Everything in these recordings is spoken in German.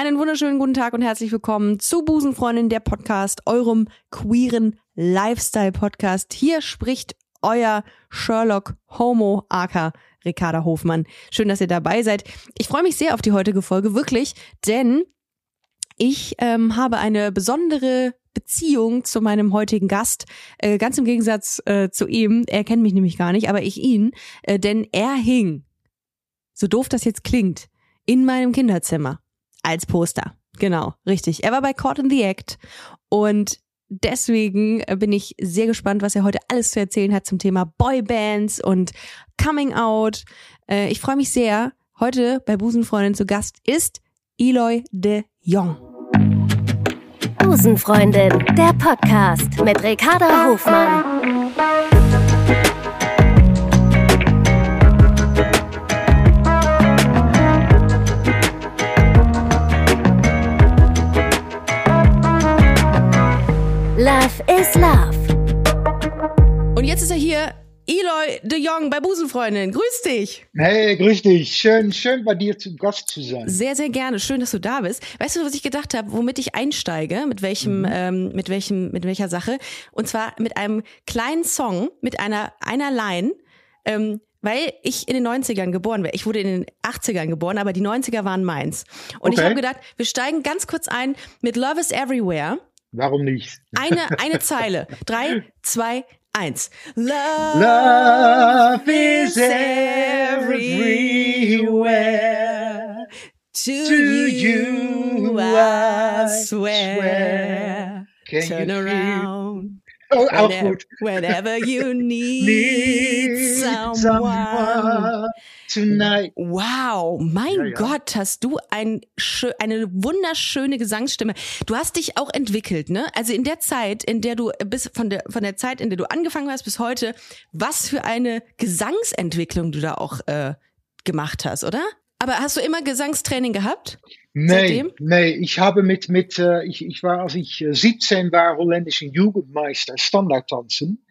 Einen wunderschönen guten Tag und herzlich willkommen zu Busenfreundin, der Podcast, eurem queeren Lifestyle-Podcast. Hier spricht euer Sherlock Homo Aka Ricarda Hofmann. Schön, dass ihr dabei seid. Ich freue mich sehr auf die heutige Folge, wirklich, denn ich ähm, habe eine besondere Beziehung zu meinem heutigen Gast, äh, ganz im Gegensatz äh, zu ihm. Er kennt mich nämlich gar nicht, aber ich ihn, äh, denn er hing, so doof das jetzt klingt, in meinem Kinderzimmer als Poster. Genau, richtig. Er war bei Caught in the Act und deswegen bin ich sehr gespannt, was er heute alles zu erzählen hat zum Thema Boybands und Coming Out. Äh, ich freue mich sehr. Heute bei Busenfreundin zu Gast ist Eloy de Jong. Busenfreundin, der Podcast mit Ricarda Hofmann. Love is Love. Und jetzt ist er hier, Eloy de Jong bei Busenfreundin. Grüß dich. Hey, grüß dich. Schön, schön bei dir zu Gast zu sein. Sehr, sehr gerne. Schön, dass du da bist. Weißt du, was ich gedacht habe, womit ich einsteige, mit welchem, mhm. ähm, mit welchem, mit welcher Sache? Und zwar mit einem kleinen Song, mit einer einer Line. Ähm, weil ich in den 90ern geboren wäre. Ich wurde in den 80ern geboren, aber die 90er waren meins. Und okay. ich habe gedacht, wir steigen ganz kurz ein mit Love is Everywhere. Warum nicht? Eine, eine Zeile. Drei, zwei, eins. Love, Love is everywhere. To, to you, I swear. Can Turn around. Oh, auch gut. Whenever you need, need someone. someone. Tonight. Wow, mein ja, ja. Gott, hast du ein, eine wunderschöne Gesangsstimme. Du hast dich auch entwickelt, ne? Also in der Zeit, in der du bis von der von der Zeit, in der du angefangen hast bis heute, was für eine Gesangsentwicklung du da auch äh, gemacht hast, oder? Aber hast du immer Gesangstraining gehabt? Nee, seitdem? nee, ich habe mit, mit ich, ich war, als ich 17 äh, war, holländische Jugendmeister Standardtanzen.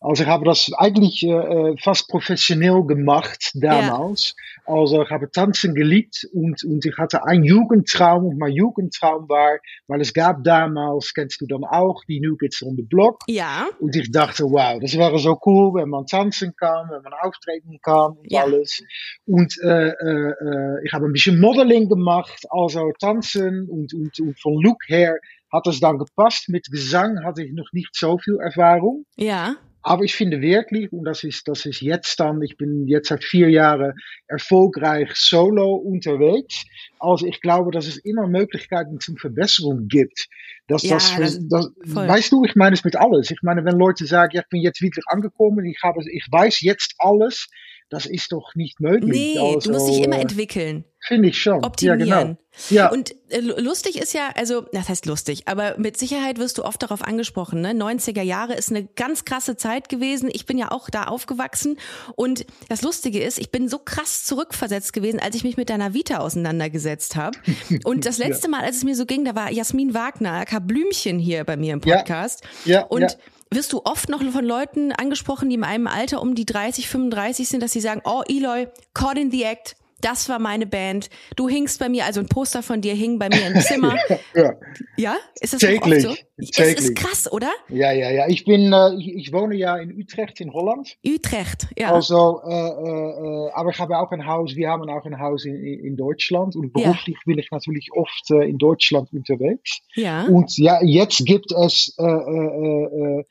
Also habe das eigentlich äh, fast professionell gemacht damals. Ja. Also ich habe tanzen geliebt und, und ich hatte einen Jugendtraum und mein Jugendtraum war, weil es gab damals, kennst du dann auch, die New Kids on the Block. Ja. Und ich dachte, wow, das wäre so cool, wenn man tanzen kann, wenn man auftreten kann und ja. alles. Und äh, äh, ich habe ein bisschen Modeling gemacht, also tanzen und, und, und von Look her hat es dann gepasst. Mit Gesang hatte ich noch nicht so viel Erfahrung. Ja. Aber ich finde wirklich, und das ist, das ist jetzt dann, ich bin jetzt seit vier Jahren erfolgreich solo unterwegs. Also ich glaube, dass es immer Möglichkeiten zum Verbesserung gibt. Dass ja, das, das, das weißt du, ich meine es mit alles. Ich meine, wenn Leute sagen, ja, ich bin jetzt wirklich angekommen, ich habe, ich weiß jetzt alles, das ist doch nicht möglich. Nee, also, du musst dich immer entwickeln. Finde ich schon. Optimieren. Ja, genau. Ja. Und äh, lustig ist ja, also, das heißt lustig, aber mit Sicherheit wirst du oft darauf angesprochen, ne? 90er Jahre ist eine ganz krasse Zeit gewesen. Ich bin ja auch da aufgewachsen. Und das Lustige ist, ich bin so krass zurückversetzt gewesen, als ich mich mit deiner Vita auseinandergesetzt habe. Und das letzte Mal, als es mir so ging, da war Jasmin Wagner, aka Blümchen hier bei mir im Podcast. Ja. ja und wirst du oft noch von Leuten angesprochen, die in einem Alter um die 30, 35 sind, dass sie sagen, oh Eloy, caught in the act, das war meine Band. Du hingst bei mir, also ein Poster von dir hing bei mir im Zimmer. ja, ja. Ist das täglich, so? Täglich. Es ist krass, oder? Ja, ja, ja. Ich bin, äh, ich, ich, wohne ja in Utrecht in Holland. Utrecht, ja. Also, äh, äh, aber ich habe auch ein Haus, wir haben auch ein Haus in, in Deutschland und beruflich ja. bin ich natürlich oft äh, in Deutschland unterwegs. Ja. Und ja, jetzt gibt es, äh, äh, äh,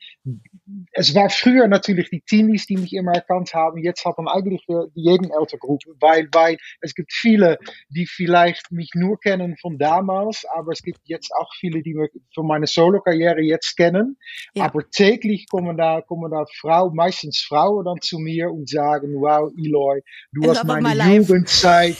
es war früher natürlich die Teenies, die mich immer erkannt haben. Jetzt hat man eigentlich äh, jeden Elterngruppe, weil, weil es gibt viele, die vielleicht mich nur kennen von damals, aber es gibt jetzt auch viele, die mich von meiner Solo-Karriere jetzt kennen. Ja. Aber täglich kommen da, kommen da Frauen, meistens Frauen dann zu mir und sagen, wow, Eloy, du hast meine Jugendzeit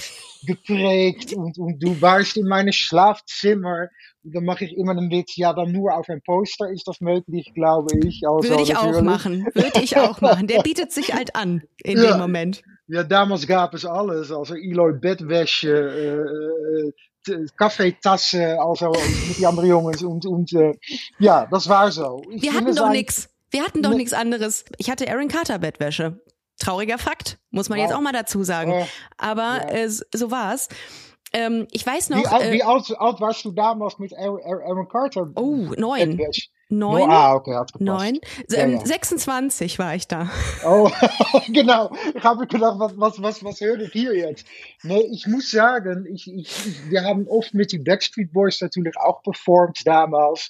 geprägt und, und du warst in meinem Schlafzimmer. Und dann mache ich immer einen Witz, ja, dann nur auf ein Poster ist das möglich, glaube ich. Also, Würde ich auch machen. Würde ich auch machen. Der bietet sich halt an in ja. dem Moment. Ja, damals gab es alles. Also Eloy Bettwäsche, äh, äh, Kaffeetassen, also mit die anderen Jongens. Und, und äh, ja, das war so. Ich Wir hatten doch nichts. Wir hatten doch ne nichts anderes. Ich hatte Aaron Carter Bettwäsche. Trauriger Fakt, muss man wow. jetzt auch mal dazu sagen. Aber ja. äh, so war's. Ähm, ich weiß noch. Wie, alt, äh, wie alt, alt warst du damals mit Aaron, Carter? Oh, neun. Etwas? Neun? Ah, okay, hat gepasst. Neun? Ja, Ähm, ja. 26 war ich da. Oh, genau. Ich habe gedacht, was, was, was, was höre ich hier jetzt? Nee, ich muss sagen, ich, ich- wir haben oft mit den Backstreet Boys natürlich auch performt damals.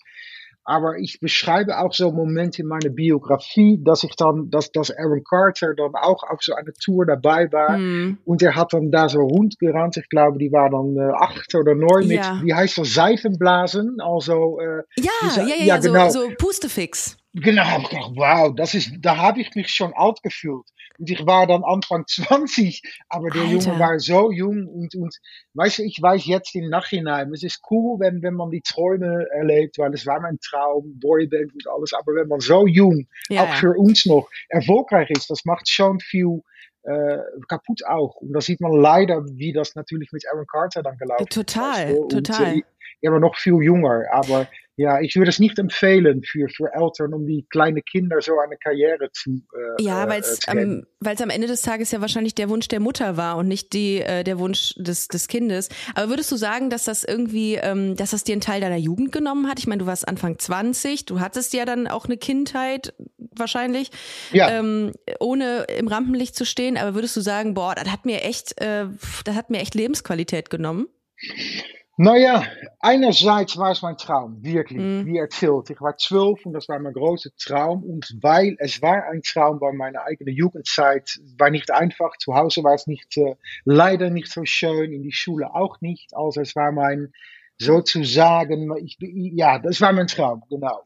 Aber ich beschreibe auch so Momente in meiner Biografie, dass ich dann, dass, dass Aaron Carter dann auch auf so einer Tour dabei war. Hm. Und er hat dann da so rundgerannt. Ich glaube, die war dann äh, acht oder neun mit, Ja. wie heißt das, Seifenblasen. Also, äh, Ja, Diese- ja, ja, ja, ja, genau. so, so Pustefix. Genau, ich gedacht, wow, das ist, da habe ich mich schon alt gefühlt. Und ich war dann Anfang 20, aber der Alter. Junge war so jung und, und weißt du, ich weiß jetzt im Nachhinein, es ist cool, wenn, wenn man die Träume erlebt, weil es war mein Traum, Boyband und alles, aber wenn man so jung, Ja, auch für uns noch, erfolgreich ist, das macht schon viel äh, kaputt auch. Und da sieht man leider, wie das natürlich mit Aaron Carter dann gelaufen ist. Total, du. Und, total. Äh, er war noch viel jünger, aber ja, ich würde es nicht empfehlen für, für Eltern, um die kleine Kinder so eine Karriere zu äh, Ja, äh, weil es am, weil's am Ende des Tages ja wahrscheinlich der Wunsch der Mutter war und nicht die, äh, der Wunsch des, des Kindes. Aber würdest du sagen, dass das irgendwie, ähm, dass das dir einen Teil deiner Jugend genommen hat? Ich meine, du warst Anfang 20, du hattest ja dann auch eine Kindheit wahrscheinlich, Ja. ähm, ohne im Rampenlicht zu stehen. Aber würdest du sagen, boah, das hat mir echt, äh, das hat mir echt Lebensqualität genommen? Naja, einerseits war es mein Traum, wirklich, Mhm. wie erzählt. Ich war zwölf und das war mein großer Traum. Und weil es war ein Traum, weil meine eigene Jugendzeit war nicht einfach. Zu Hause war es nicht, äh, leider nicht so schön, in die Schule auch nicht. Also es war mein, sozusagen, ich, ja, das war mein Traum, genau.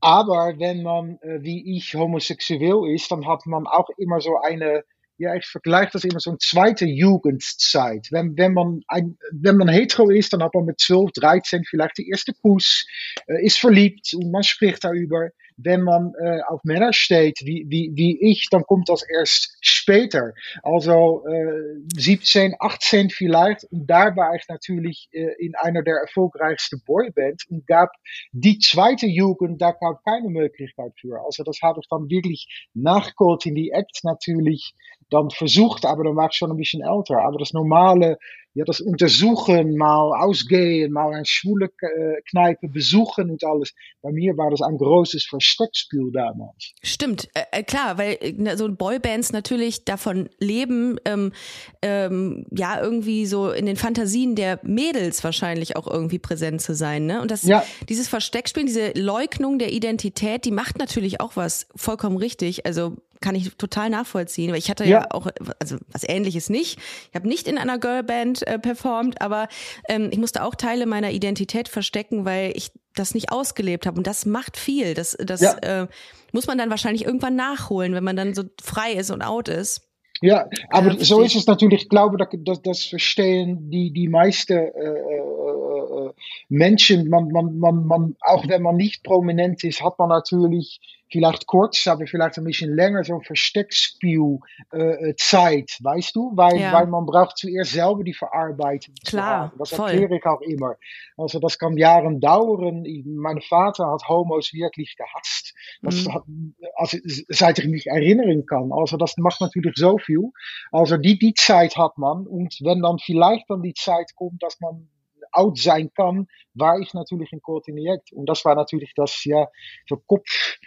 Aber wenn man, äh, wie ich, homosexuell ist, dann hat man auch immer so eine, ja, ich vergleiche das immer so eine zweite Jugendzeit. Wenn, wenn, man ein, wenn man hetero ist, dann hat man mit 12, 13 vielleicht die erste Kuss, äh, ist verliebt und man spricht darüber. Wenn man äh, auf Männer steht, wie, wie, wie ich, dann kommt das erst später. Also äh, 17, 18 vielleicht. Und da war ich natürlich äh, in einer der erfolgreichsten Boybands und gab die zweite Jugend, da gab keine Möglichkeit für. Also das habe ich dann wirklich nachgeholt in die Act natürlich dann versucht, aber dann war ich schon ein bisschen älter. Aber das normale, ja, das Untersuchen, mal ausgehen, mal eine schwule äh, Kneipe besuchen und alles. Bei mir war das ein großes Versteckspiel damals. Stimmt, äh, äh, klar, weil äh, ne, so Boybands natürlich davon leben, ähm, ähm, ja, irgendwie so in den Fantasien der Mädels wahrscheinlich auch irgendwie präsent zu sein. Ne? Und das, Ja. dieses Versteckspielen, diese Leugnung der Identität, die macht natürlich auch was vollkommen richtig. Also kann ich total nachvollziehen. Weil ich hatte ja, Ja. auch, also was ähnliches nicht. Ich habe nicht in einer Girlband äh, performt, aber ähm, ich musste auch Teile meiner Identität verstecken, weil ich das nicht ausgelebt habe. Und das macht viel. Das, das Ja. äh, muss man dann wahrscheinlich irgendwann nachholen, wenn man dann so frei ist und out ist. Ja, aber Ja, so ist es natürlich. Ich glaube, dass, dass das verstehen die, die meisten äh, äh, äh, Menschen. Man, man, man, man, auch wenn man nicht prominent ist, hat man natürlich vielleicht kurz, aber vielleicht ein bisschen länger so ein Versteckspiel äh, äh, weißt du? Weil, Ja. weil man braucht zuerst selber die Verarbeitung. Klar. Das voll. erkläre ich auch immer. Also das kann Jahren dauern. Mein Vater hat Homos wirklich gehasst. Hat, also, seit ich mich erinnern kann. Also das macht natürlich so viel. Also die, die Zeit hat man. Und wenn dann vielleicht dann die Zeit kommt, dass man out sein kann, war ich natürlich in Coordinate. Und das war natürlich das, ja, so Kopf.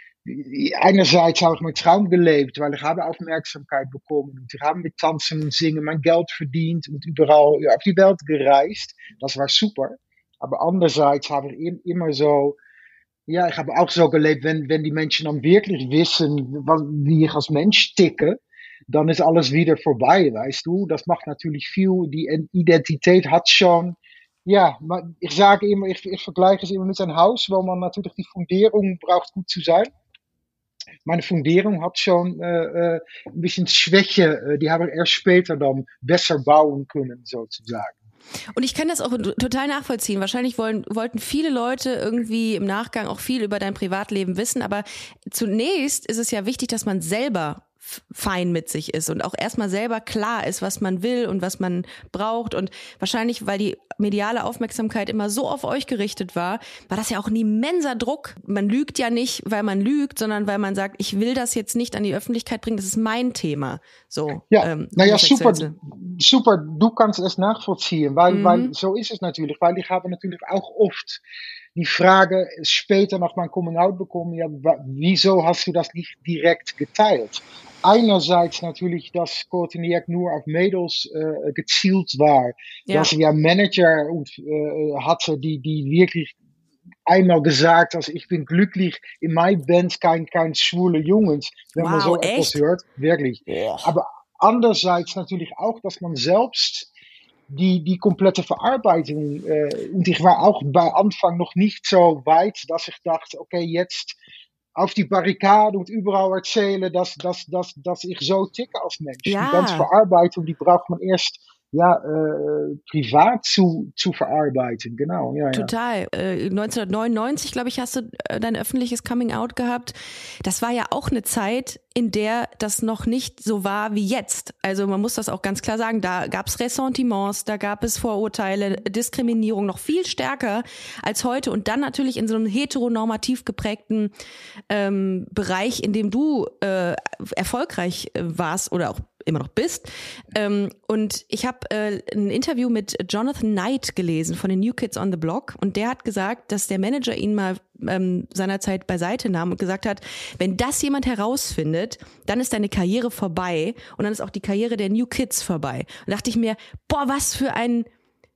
Einerseits habe ich meinen Traum gelebt, weil ich habe Aufmerksamkeit bekommen und ich habe mit Tanzen und Singen mein Geld verdient und überall ja, auf die Welt gereist. Das war super. Aber andererseits habe ich im- immer so, ja, ich habe auch so gelebt, wenn, wenn die Menschen dann wirklich wissen, was, wie ich als Mensch ticke, dann ist alles wieder vorbei, weißt du. Das macht natürlich viel. Die Identität hat schon, ja, man- ich sage immer, ich, ich vergleiche es immer mit einem Haus, wo man natürlich die Fundierung braucht, gut zu sein. Meine Fundierung hat schon äh, äh, ein bisschen Schwäche, äh, die habe ich erst später dann besser bauen können, sozusagen. Und ich kann das auch total nachvollziehen. Wahrscheinlich wollen, wollten viele Leute irgendwie im Nachgang auch viel über dein Privatleben wissen, aber zunächst ist es ja wichtig, dass man selber fein mit sich ist und auch erstmal selber klar ist, was man will und was man braucht. Und wahrscheinlich, weil die mediale Aufmerksamkeit immer so auf euch gerichtet war, war das ja auch ein immenser Druck. Man lügt ja nicht, weil man lügt, sondern weil man sagt, ich will das jetzt nicht an die Öffentlichkeit bringen, das ist mein Thema. So, ja, ähm, naja, super, super, du kannst es nachvollziehen, weil, mhm. weil so ist es natürlich, weil ich habe natürlich auch oft die Frage später nach meinem Coming Out bekommen, ja, wieso hast du das nicht direkt geteilt? einerseits natürlich, dass Courtney nur auf Mädels äh, gezielt war. Ja. Dass er ja Manager und, äh, hatte, die, die wirklich einmal gesagt, dass ich bin glücklich in meiner Band kein, kein schwule Jungs, wenn wow, man so echt? etwas hört. Wirklich. Ja. Aber andererseits natürlich auch, dass man selbst die, die komplette Verarbeitung, äh, und ich war auch bei Anfang noch nicht so weit, dass ich dachte, okay, jetzt auf die Barrikade und überall erzählen, dass, dass, dass, dass ich so ticke als Mensch. Ja. Die ganze Verarbeitung, die braucht man erst ja, äh, privat zu, zu verarbeiten, genau. Ja, Total. Ja. Äh, 1999, glaube ich, hast du äh, dein öffentliches Coming Out gehabt. Das war ja auch eine Zeit, in der das noch nicht so war wie jetzt. Also man muss das auch ganz klar sagen, da gab es Ressentiments, da gab es Vorurteile, Diskriminierung noch viel stärker als heute und dann natürlich in so einem heteronormativ geprägten ähm, Bereich, in dem du äh, erfolgreich äh, warst oder auch immer noch bist. Ähm, und ich habe äh, ein Interview mit Jonathan Knight gelesen von den New Kids on the Block und der hat gesagt, dass der Manager ihn mal ähm, seinerzeit beiseite nahm und gesagt hat, wenn das jemand herausfindet, dann ist deine Karriere vorbei und dann ist auch die Karriere der New Kids vorbei. Und dachte ich mir, boah, was für ein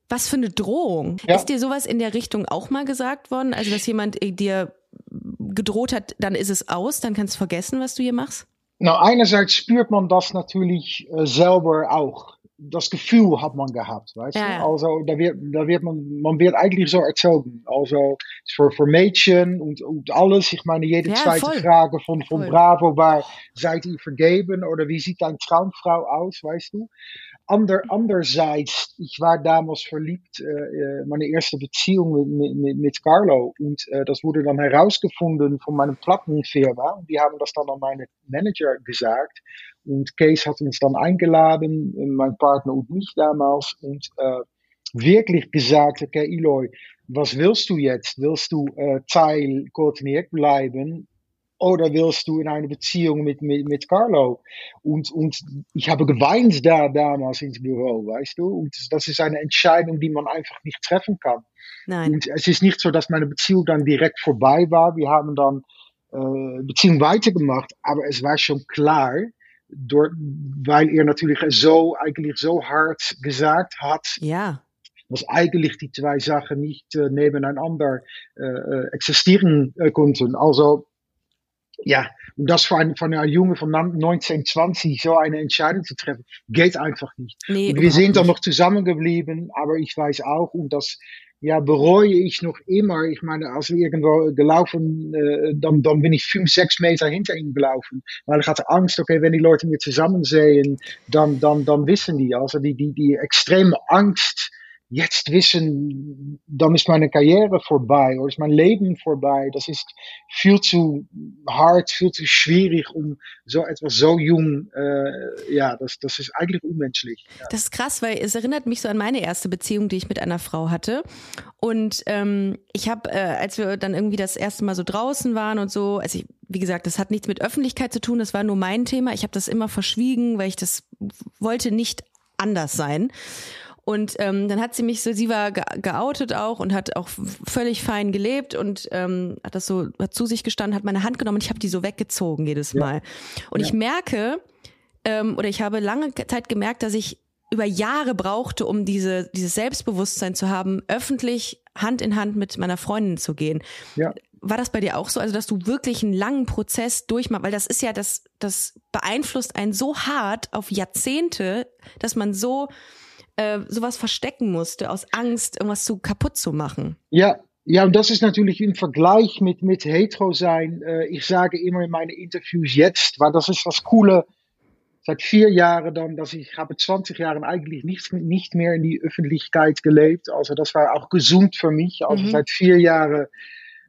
was für eine Drohung. Ja. Ist dir sowas in der Richtung auch mal gesagt worden? Also, dass jemand äh, dir gedroht hat, dann ist es aus, dann kannst du vergessen, was du hier machst? Nou, einerseits spürt man das natürlich äh, selber auch. Das Gefühl hat man gehabt, weißt ja, du? Also, da wird, da wird man, man wird eigentlich so erzogen. Also, für, für Mädchen und, und alles. Ich meine, jede ja, zweite voll. Frage von, von Bravo war, seid ihr vergeben? Oder wie sieht deine Traumfrau aus, weißt du? Ander, andererseits, ich war damals verliebt, äh, meine erste Beziehung mit, mit, mit Carlo. Und äh, das wurde dann herausgefunden von meinem Plattenfirma. Die haben das dann an meine Manager gesagt. Und Case hat uns dann eingeladen, mein Partner und mich damals. Und äh, wirklich gesagt, okay, Eloy, was willst du jetzt? Willst du äh, Teil Courtney bleiben? Oder willst du in eine Beziehung mit, mit, mit Carlo? Und, und ich habe geweint da damals ins Büro, weißt du? Und das ist eine Entscheidung, die man einfach nicht treffen kann. Nein. Und es ist nicht so, dass meine Beziehung dann direkt vorbei war. Wir haben dann äh, Beziehung weitergemacht, aber es war schon klar, door, weil er natürlich so, eigentlich so hart gesagt hat. Ja. dass eigentlich die zwei Sachen nicht äh, nebeneinander äh, äh existieren äh, konnten. Also ja, das für einen, von einer Junge von 1920 so eine Entscheidung zu treffen, geht einfach nicht. Nee, und wir sind dann noch zusammengeblieben, aber ich weiß auch, und das ja, bereue ich noch immer. Ich meine, als wir irgendwo gelaufen, äh, dann, dann bin ich fünf, sechs Meter hinter ihm gelaufen. Weil ich hatte Angst, okay, wenn die Leute mir zusammen sehen, dann, dann, dann wissen die. Also die, die, die extreme Angst, jetzt wissen, dann ist meine Karriere vorbei oder ist mein Leben vorbei. Das ist viel zu hart, viel zu schwierig, um so etwas so jung, äh, ja, das, das ist eigentlich unmenschlich. Ja. Das ist krass, weil es erinnert mich so an meine erste Beziehung, die ich mit einer Frau hatte. Und ähm, ich habe, äh, als wir dann irgendwie das erste Mal so draußen waren und so, also ich, wie gesagt, das hat nichts mit Öffentlichkeit zu tun, das war nur mein Thema. Ich habe das immer verschwiegen, weil ich das wollte nicht anders sein. Und ähm, dann hat sie mich so, sie war ge geoutet auch und hat auch völlig fein gelebt und ähm, hat das so hat zu sich gestanden, hat meine Hand genommen und ich habe die so weggezogen jedes Mal. Ja. Und ja. ich merke, ähm, oder ich habe lange Zeit gemerkt, dass ich über Jahre brauchte, um diese, dieses Selbstbewusstsein zu haben, öffentlich Hand in Hand mit meiner Freundin zu gehen. Ja. War das bei dir auch so? Also, dass du wirklich einen langen Prozess durchmachst, weil das ist ja, das, das beeinflusst einen so hart auf Jahrzehnte, dass man so äh, sowas verstecken musste, aus Angst, irgendwas zu kaputt zu machen. Ja, ja, und das ist natürlich im Vergleich mit, mit hetero sein. Äh, ich sage immer in meinen Interviews jetzt, weil das ist das Coole. Seit vier Jahren dann, dass ich habe 20 Jahre eigentlich nicht, nicht mehr in die Öffentlichkeit gelebt. Also das war auch gesund für mich. Also mhm. seit vier Jahren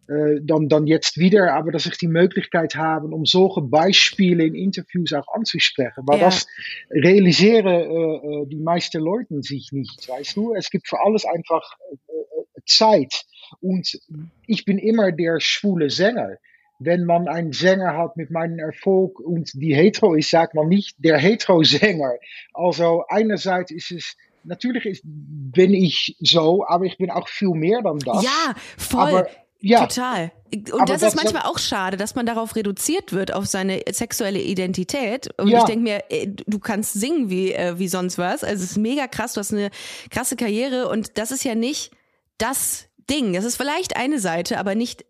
äh, dann, dann jetzt wieder, aber dass ich die Möglichkeit habe, um solche Beispiele in Interviews auch anzusprechen. Weil Ja. das realisieren äh, äh, die meisten Leute sich nicht, weißt du? Es gibt für alles einfach äh, äh, Zeit. Und ich bin immer der schwule Sänger. Wenn man einen Sänger hat mit meinem Erfolg und die hetero ist, sagt man nicht der hetero-Sänger. Also einerseits ist es, natürlich ist, bin ich so, aber ich bin auch viel mehr dann das. Ja, voll. aber ja, Total. Und Aber das, das- ist manchmal auch schade, dass man darauf reduziert wird, auf seine sexuelle Identität. Und Ja. ich denke mir, äh, du kannst singen wie, äh, wie sonst was. Also es ist mega krass, du hast eine krasse Karriere und das ist ja nicht das Ding. Das ist vielleicht eine Seite, aber nicht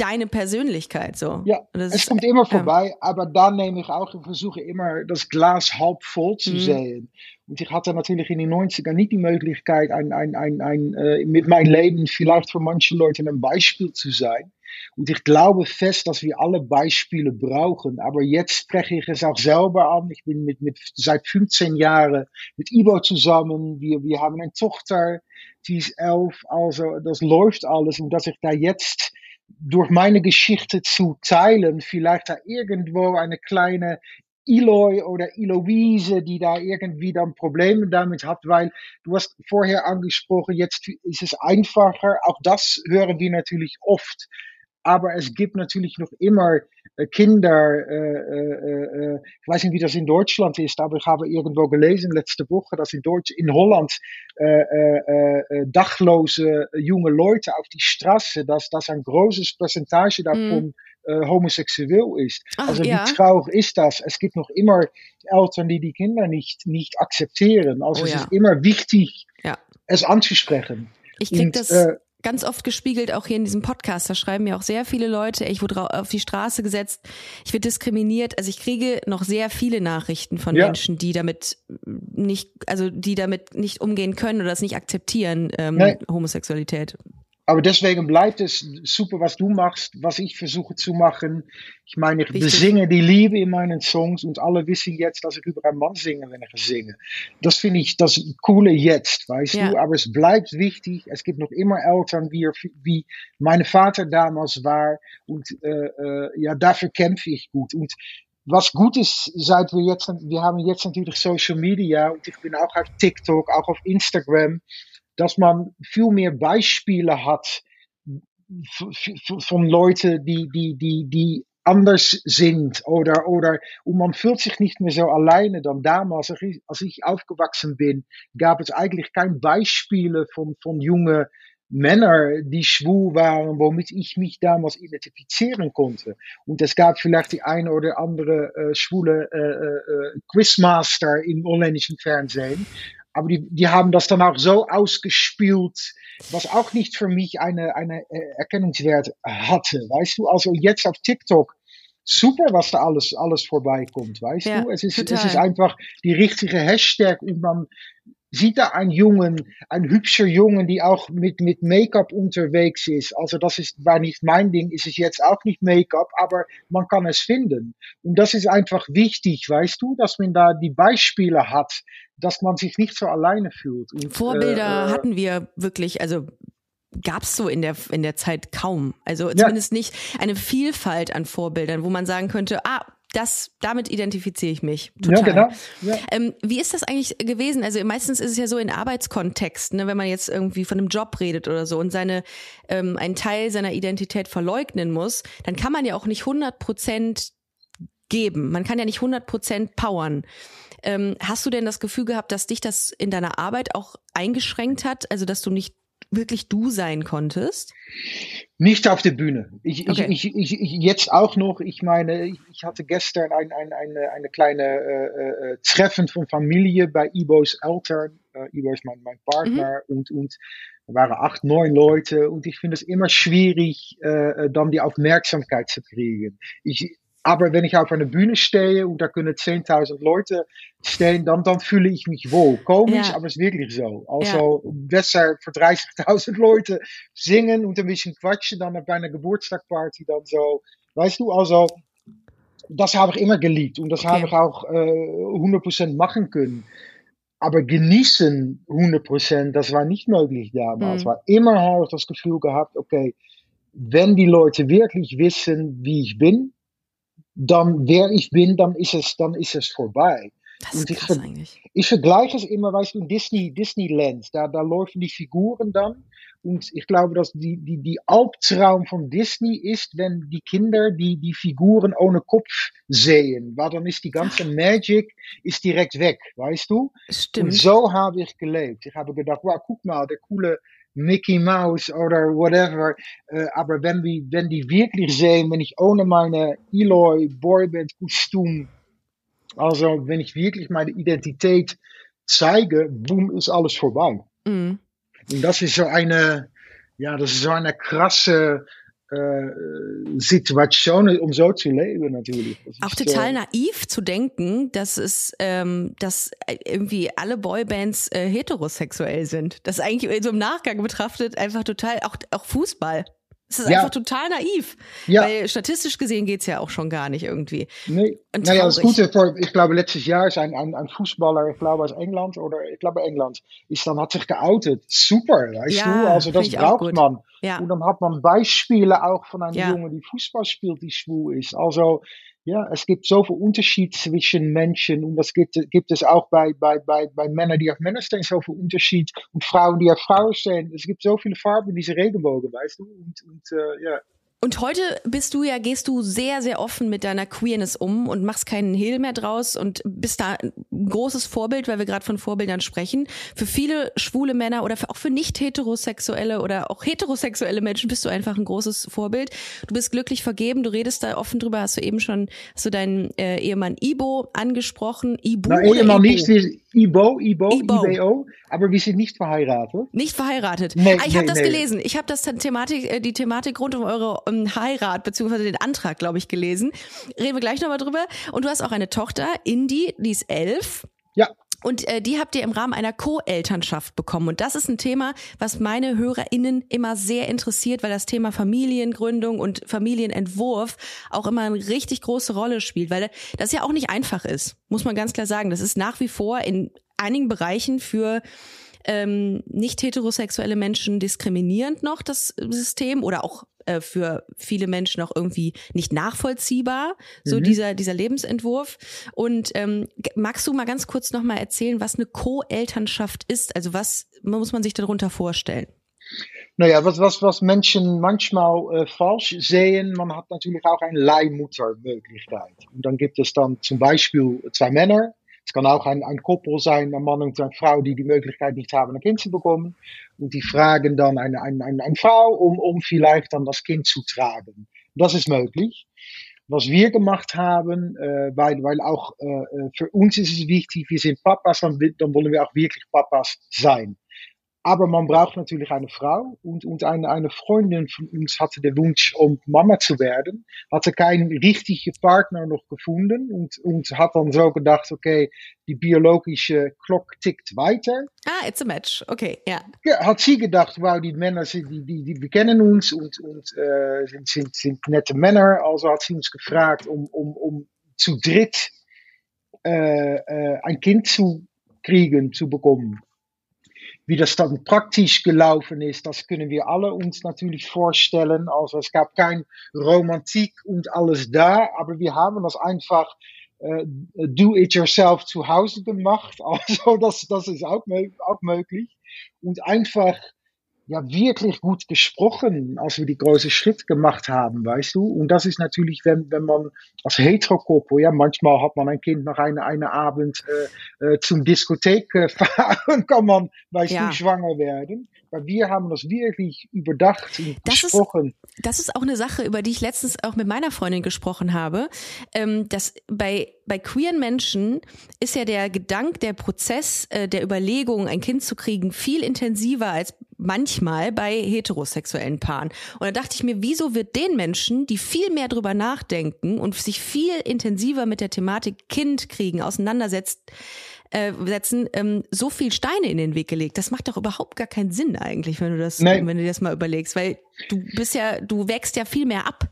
deine Persönlichkeit so. Ja, Und das es ist- kommt immer ja. vorbei, aber da nehme ich auch, ich versuche immer das Glas halb voll zu Mhm. sehen. Und ich hatte natürlich in den 90er nicht die Möglichkeit, ein, ein, ein, ein, äh, mit meinem Leben vielleicht für manche Leute ein Beispiel zu sein. Und ich glaube fest, dass wir alle Beispiele brauchen. Aber jetzt spreche ich es auch selber an. Ich bin mit, mit, seit 15 Jahren mit Ivo zusammen. Wir, wir haben eine Tochter, die ist elf. Also das läuft alles. Und dass ich da jetzt durch meine Geschichte zu teilen, vielleicht da irgendwo eine kleine Eloy oder Eloise, die da irgendwie dann Probleme damit hat, weil du hast vorher angesprochen, jetzt ist es einfacher. Auch das hören wir natürlich oft. Aber es gibt natürlich noch immer Kinder, äh, äh, äh, ich weiß nicht, wie das in Deutschland ist, aber ich habe irgendwo gelesen letzte Woche, dass in, Deutsch, in Holland äh, dachlose junge Leute auf die Straße, dass das ein großes Percentage davon äh, homosexuell ist. Ach, also ja. wie traurig ist das? Es gibt noch immer Eltern, die die Kinder nicht, nicht akzeptieren. Also Oh es ja. ist immer wichtig, Ja. es anzusprechen. Ich krieg Und, das äh, ganz oft gespiegelt, auch hier in diesem Podcast. Da schreiben mir auch sehr viele Leute, ich wurde auf die Straße gesetzt, ich werde diskriminiert. Also ich kriege noch sehr viele Nachrichten von Ja. Menschen, die damit nicht, also die damit nicht umgehen können oder das nicht akzeptieren, ähm. Homosexualität. Aber deswegen bleibt es super, was du machst, was ich versuche zu machen. Ich meine, ich Richtig. besinge die Liebe in meinen Songs und alle wissen jetzt, dass ich über einen Mann singe, wenn ich singe. Das finde ich das Coole jetzt, weißt Ja. du? Aber es bleibt wichtig. Es gibt noch immer Eltern, wie, wie mein Vater damals war. Und äh, äh, ja, dafür kämpfe ich gut. Und was gut ist, seit wir jetzt, wir haben jetzt natürlich Social Media und ich bin auch auf TikTok, auch auf Instagram, dass man viel mehr Beispiele hat von Leuten, die, die, die, die anders sind oder, oder, und man fühlt sich nicht mehr so alleine dann damals, als ich, aufgewachsen bin, gab es eigentlich kein Beispiele von, von junge Männer, die schwul waren, womit ich mich damals identifizieren konnte. Und es gab vielleicht die eine oder andere äh, schwule äh, äh, Quizmaster im holländischen Fernsehen. Aber die, die haben das dann auch so ausgespielt, was auch nicht für mich eine, eine äh, Erkennungswert hatte. Weißt du, also jetzt auf TikTok, super, was da alles, alles vorbeikommt, weißt Ja, du? Es ist, total. es ist einfach die richtige Hashtag und man sieht da einen Jungen, ein hübscher Jungen, die auch mit, mit Make-up unterwegs ist. Also das ist, war nicht mein Ding, ist es jetzt auch nicht Make-up, aber man kann es finden. Und das ist einfach wichtig, weißt du, dass man da die Beispiele hat, dass man sich nicht so alleine fühlt. Und, Vorbilder äh, äh, hatten wir wirklich, also gab's so in der in der Zeit kaum. Also zumindest nicht eine Vielfalt an Vorbildern, wo man sagen könnte, ah, das damit identifiziere ich mich. Total. Ja, genau. Ja. Ähm, wie ist das eigentlich gewesen? Also meistens ist es ja so in Arbeitskontexten, ne, wenn man jetzt irgendwie von einem Job redet oder so und seine ähm, einen Teil seiner Identität verleugnen muss, dann kann man ja auch nicht 100 Prozent geben. Man kann ja nicht 100 Prozent powern. Ähm, hast du denn das Gefühl gehabt, dass dich das in deiner Arbeit auch eingeschränkt hat? Also dass du nicht wirklich du sein konntest? Nicht auf der Bühne. Ich, Okay. ich, ich, ich, jetzt auch noch. Ich meine, ich, hatte gestern ein, ein, eine, eine kleine äh, äh, Treffen von Familie bei Ibo's Eltern. Äh, Ibo ist mein, mein Partner und, und da waren acht, neun Leute und ich finde es immer schwierig, äh, dann die Aufmerksamkeit zu kriegen. Ich, aber wenn ich auf einer Bühne stehe und da können 10.000 Leute stehen, dann, dann fühle ich mich wohl. Komisch, Ja. aber es ist wirklich so. Also besser für 30.000 Leute singen und ein bisschen quatschen dann bei einer Geburtstagparty dann so. Weißt du, also das habe ich immer geliebt und das Okay. habe ich auch äh, 100% machen können. Aber genießen 100%, das war nicht möglich damals. Mhm. War immer habe ich das Gefühl gehabt, okay, wenn die Leute wirklich wissen, wie ich bin, dann wer ich bin, dann ist es, dann ist es vorbei. Das ist Und ich, ver ich vergleiche es immer, weißt du, Disney, Disneyland, da, da laufen die Figuren dann. Und ich glaube, dass die, die, die Albtraum von Disney ist, wenn die Kinder die, die Figuren ohne Kopf sehen. Weil dann ist die ganze Magic ist direkt weg, weißt du? Und Stimmt. so habe ich gelebt. Ich habe gedacht, wow, guck mal, der coole Mickey Mouse oder whatever. Äh, aber wenn die, wenn die wirklich sehen, wenn ich ohne meine Eloy Boyband Kostüm, also wenn ich wirklich meine Identität zeige, boom, ist alles vorbei. Mhm. Und das ist so eine, ja, das ist so eine krasse Situation, um so zu leben natürlich. Das Auch total äh, naiv zu denken, dass es, ähm, dass irgendwie alle Boybands äh, heterosexuell sind. Das ist eigentlich so im Nachgang betrachtet einfach total, auch, auch Fußball. Es ist Ja. einfach total naiv. Ja. Weil statistisch gesehen geht's ja auch schon gar nicht irgendwie. Nee, Und naja, das. Gute, ich glaube, letztes Jahr ist ein, ein, ein Fußballer, ich glaube aus England oder ich glaube England, ist dann hat sich geoutet. Super, weißt Ja, du? Also das braucht man. Ja. Und dann hat man Beispiele auch von einem Ja. Junge, die Fußball spielt, die schwul ist. Also ja, es gibt zoveel Unterschied zwischen Menschen und das gibt, gibt es auch bei, bei, bei, bei Männern, die auf Männer stehen, zoveel Unterschied und Frauen, die auf Frauen stehen. Es gibt so viele Farben in diese Regenbogen, weißt du? Und, und äh, ja. Und heute bist du ja, gehst du sehr, sehr offen mit deiner Queerness um und machst keinen Hehl mehr draus und bist da ein großes Vorbild, weil wir gerade von Vorbildern sprechen. Für viele schwule Männer oder für, auch für nicht heterosexuelle oder auch heterosexuelle Menschen bist du einfach ein großes Vorbild. Du bist glücklich vergeben, du redest da offen drüber, hast du eben schon, hast du deinen äh, Ehemann Ibo angesprochen. Ibu Nou, oder helemaal Ibo? nicht. Ibo, Ibo, Ibo. Aber wir sind nicht verheiratet. Nicht verheiratet. Nee, ah, ich habe nee, das nee. gelesen. Ich habe das Thematik, äh, die Thematik rund um eure um, Heirat beziehungsweise den Antrag, glaube ich, gelesen. Reden wir gleich nochmal drüber. Und du hast auch eine Tochter, Indy, die ist elf. Ja. Und äh, die habt ihr im Rahmen einer Co-Elternschaft bekommen. Und das ist ein Thema, was meine HörerInnen immer sehr interessiert, weil das Thema Familiengründung und Familienentwurf auch immer eine richtig große Rolle spielt, weil das ja auch nicht einfach ist, muss man ganz klar sagen. Das ist nach wie vor in einigen Bereichen für ähm, nicht heterosexuelle Menschen diskriminierend noch das System oder auch äh, für viele Menschen auch irgendwie nicht nachvollziehbar so Mhm. dieser dieser Lebensentwurf und ähm, magst du mal ganz kurz noch mal erzählen was eine Co-Elternschaft ist also was muss man sich darunter vorstellen Nou ja, was, was, was Menschen manchmal äh, falsch sehen, man hat natürlich auch eine Leihmuttermöglichkeit. Und dann gibt es dann zum Beispiel zwei Männer. Es kann auch ein, ein Koppel sein, ein Mann und eine Frau, die die Möglichkeit nicht haben, ein Kind zu bekommen. Und die fragen dann eine, eine, eine, eine Frau, um, um vielleicht dann das Kind zu tragen. Das ist möglich. Was wir gemacht haben, äh, weil, weil auch äh, äh, für uns ist es wichtig, wir sind Papas, dann, dann wollen wir auch wirklich Papas sein. Aber man braucht natürlich eine Frau und, und eine, eine Freundin von uns hatte den Wunsch, um Mama zu werden, hatte keinen richtigen Partner noch gefunden und, und hat dann so gedacht, okay, die biologische Klok tickt weiter. ah it's a match okay ja Ja, hat sie gedacht, wow, die Männer, sind, die, die, die, wir kennen uns und, und äh, sind, sind, sind nette Männer. Also hat sie uns gefragt, um, um, um zu dritt äh, äh, ein Kind zu kriegen, zu bekommen. Wie das dann praktisch gelaufen ist, das können wir alle uns natürlich vorstellen. Also es gab kein Romantik und alles da, aber wir haben das einfach äh, do-it-yourself zu Hause gemacht. Also das, das ist auch, auch möglich. Und einfach ja wirklich gut gesprochen, als wir die große Schritt gemacht haben, weißt du. Und das ist natürlich, wenn, wenn man als Heterokoppel, ja, manchmal hat man ein Kind nach einer eine Abend äh, äh, zum Diskothek äh, fahren, kann man, weißt Ja. du, schwanger werden. Aber wir haben das wirklich überdacht und Das ist- gesprochen. Das ist auch eine Sache, über die ich letztens auch mit meiner Freundin gesprochen habe. Ähm, dass bei, bei queeren Menschen ist ja der Gedanke, der Prozess äh, der Überlegung, ein Kind zu kriegen, viel intensiver als manchmal bei heterosexuellen Paaren. Und da dachte ich mir, wieso wird den Menschen, die viel mehr drüber nachdenken und sich viel intensiver mit der Thematik Kind kriegen auseinandersetzt, äh, setzen, ähm, so viel Steine in den Weg gelegt. Das macht doch überhaupt gar keinen Sinn eigentlich, wenn du das, Nee. wenn du dir das mal überlegst, weil du bist ja, du wächst ja viel mehr ab.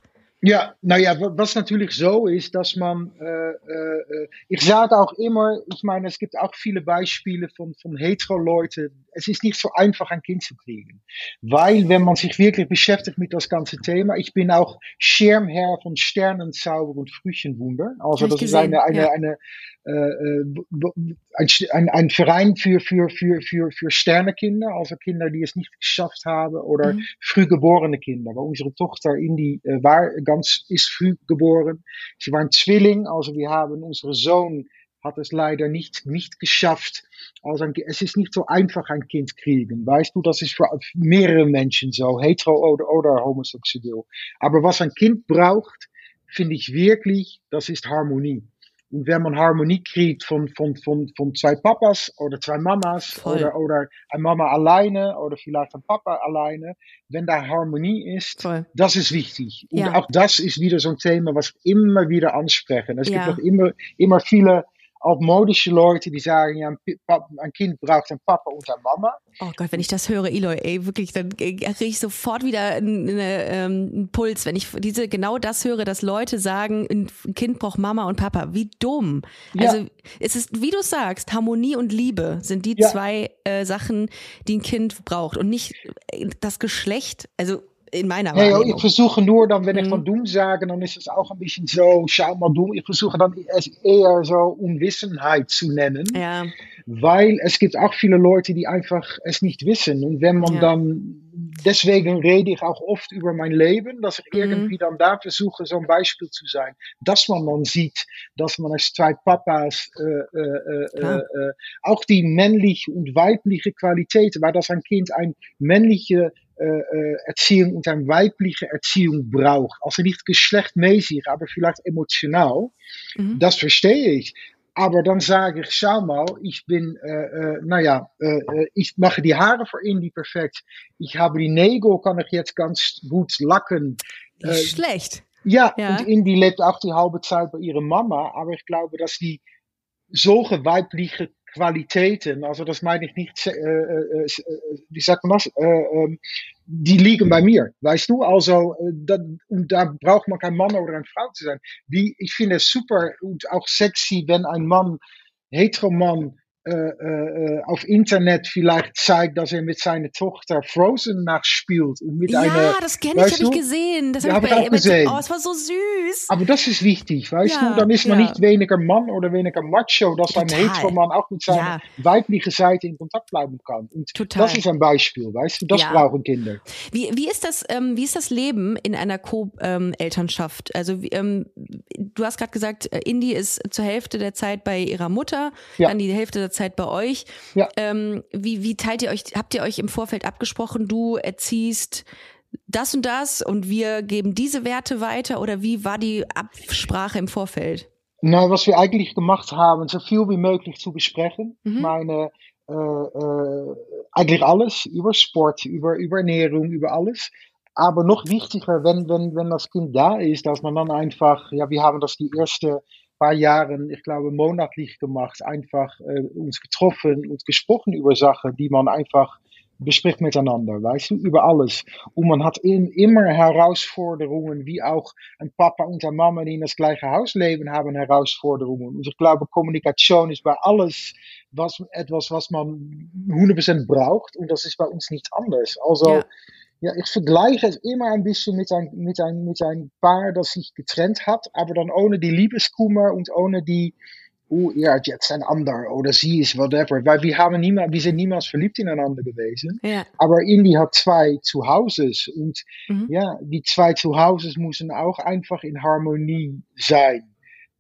Ja, nou ja, was natürlich so ist, dass man, äh, äh, ich sage auch immer, ich meine, es gibt auch viele Beispiele von, von hetero-Leute. Es ist nicht so einfach, ein Kind zu kriegen. Weil, wenn man sich wirklich beschäftigt mit das ganze Thema, ich bin auch Schirmherr von Sternenzauber und Frühchenwunder. Also, das ist eine, eine, ja. eine, äh, ein, ein, ein Verein für, für, für, für, für Sternekinder, also Kinder, die es nicht geschafft haben, oder mhm. frühgeborene Kinder. Weil unsere Tochter Indy äh, war ganz, ist früh geboren. Sie war ein Zwilling, also wir haben unsere Sohn hat es leider nicht, nicht geschafft. Also ein, es ist nicht so einfach ein Kind kriegen. Weißt du, das ist für mehrere Menschen so, hetero oder, oder homosexuell. Aber was ein Kind braucht, finde ich wirklich, das ist Harmonie. Wenn man Harmonie kriegt von, von, von, von zwei Papas oder zwei Mamas oder, oder eine Mama alleine oder vielleicht ein Papa alleine, wenn da Harmonie ist, Voll. das ist wichtig. Und ja. auch das ist wieder so ein Thema, was immer wieder ansprechen. Es ja. gibt noch immer, immer viele altmodische Leute, die sagen, ja, ein Kind braucht ein Papa und eine Mama. Oh Gott, wenn ich das höre, Eloy, ey, wirklich, dann kriege ich sofort wieder einen, ähm, einen, Puls, wenn ich diese genau das höre, dass Leute sagen, ein Kind braucht Mama und Papa. Wie dumm. Ja. Also es ist, wie du sagst, Harmonie und Liebe sind die ja. zwei äh, Sachen, die ein Kind braucht und nicht äh, das Geschlecht. Also in meiner Wahrnehmung. Nee, ich versuche nur dann, wenn ich von Doom sage, dann ist es auch ein bisschen so, schau mal Doom. Ich versuche dann eher so Unwissenheit zu nennen. Ja. Weil es gibt auch viele Leute, die einfach es nicht wissen. Und wenn man ja. dann, deswegen rede ich auch oft über mein Leben, dass ich mhm. irgendwie dann da versuche, so ein Beispiel zu sein. Dass man dann sieht, dass man als zwei Papas äh, äh, äh, äh, auch die männliche und weibliche Qualität, weil das ein Kind ein männliche äh, äh, Erziehung und eine weibliche Erziehung braucht. Also nicht geschlechtmäßig, aber vielleicht emotional. Mhm. Das verstehe ich. Aber dann sage ich, schau mal, ich bin, äh, äh, naja, äh, ich mache die Haare für Indy perfekt. Ich habe die Nägel, kann ich jetzt ganz gut lacken. Äh, schlecht. Ja, ja, und Indy lebt auch die halbe Zeit bei ihrer Mama. Aber ich glaube, dass die solche weibliche Qualitäten, also das meine ich äh, wie sagt man das, ähm, die liegen bei mir, weißt du? Also, dat, und da braucht man kein Mann oder Frau zu sein. Wie, ich finde es super und auch sexy, wenn ein Mann, hetero Mann, äh, äh, auf Internet vielleicht zeigt, dass er mit seiner Tochter Frozen nachspielt. Und mit ja, einer, das kenne ich, habe ich gesehen. Das habe ich, auch gesehen. Oh, es war so süß. Aber das ist wichtig, weißt ja, du? Dann ist man ja. nicht weniger Mann oder weniger Macho, dass ein Hetero-Mann auch mit seiner weiblichen Seite in Kontakt bleiben kann. Und Total. das ist ein Beispiel, weißt du? Das brauchen Kinder. Wie, wie, ist das, ähm, wie ist das Leben in einer Co-Elternschaft? Also, ähm, du hast gerade gesagt, äh, Indy ist zur Hälfte der Zeit bei ihrer Mutter, dann die Hälfte der Zeit bei euch. Ja. Ähm, wie, wie teilt ihr euch, habt ihr euch im Vorfeld abgesprochen, du erziehst das und das und wir geben diese Werte weiter oder wie war die Absprache im Vorfeld? Na, was wir eigentlich gemacht haben, so viel wie möglich zu besprechen. Mhm. Meine, äh, äh, eigentlich alles über Sport, über, über Ernährung, über alles. Aber noch wichtiger, wenn, wenn, wenn das Kind da ist, dass man dann einfach, ja, wir haben das die erste paar Jahren, ich glaube, monatlich gemacht, einfach äh, uns getroffen und gesprochen über Sachen, die man einfach bespricht miteinander, weißt du, über alles. Und man hat in, immer Herausforderungen, wie auch ein Papa und eine Mama, die in das gleiche Haus leben, haben Herausforderungen. Und ich glaube, Kommunikation ist bei alles was, etwas, was man 100% braucht. Und das ist bei uns nicht anders. Also, ja, ich vergleiche es immer ein bisschen mit ein, mit ein, mit ein Paar, das sich getrennt hat, aber dann ohne die Liebeskummer und ohne die, oh ja, jetzt ein ander oder sie ist whatever. Weil wir haben niemals, wir sind niemals verliebt ineinander gewesen. Ja. Aber Indy hat zwei Zuhauses und mhm. ja, die zwei Zuhauses müssen auch einfach in Harmonie sein.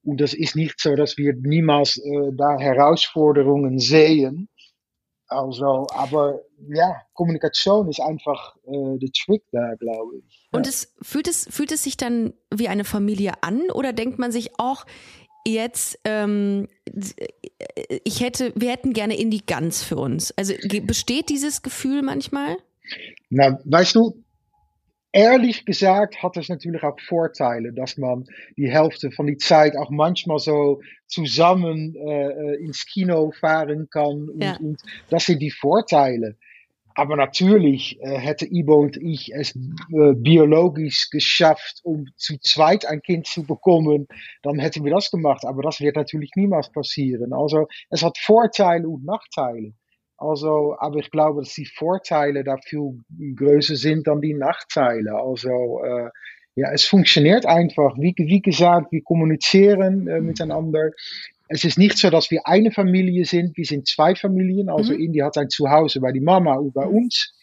Und das ist nicht so, dass wir niemals äh, da Herausforderungen sehen. Also, aber ja, Kommunikation ist einfach äh, der Trick da, glaube ich. Und es fühlt es fühlt es sich dann wie eine Familie an oder denkt man sich auch jetzt ähm, ich hätte wir hätten gerne Indie ganz für uns. Also besteht dieses Gefühl manchmal? Na, weißt du, ehrlich gesagt hat es natürlich auch Vorteile, dass man die Hälfte von die Zeit auch manchmal so zusammen äh, ins Kino fahren kann. Und, ja. und das sind die Vorteile. aber natürlich äh, hätte Ibo und ich es äh, biologisch geschafft, um zu zweit ein Kind zu bekommen, dann hätten wir das gemacht. Aber das wird natürlich niemals passieren. Also es hat Vorteile und Nachteile. Also, aber ich glaube, dass die Vorteile da viel größer sind dan die Nachteile. Also, äh, ja, es funktioniert einfach. Wie, wie gesagt, wir kommunizieren äh, miteinander. Es ist nicht so, dass wir eine Familie sind, wir sind zwei Familien. Also mhm. Indy hat ein Zuhause bei die Mama und bei uns.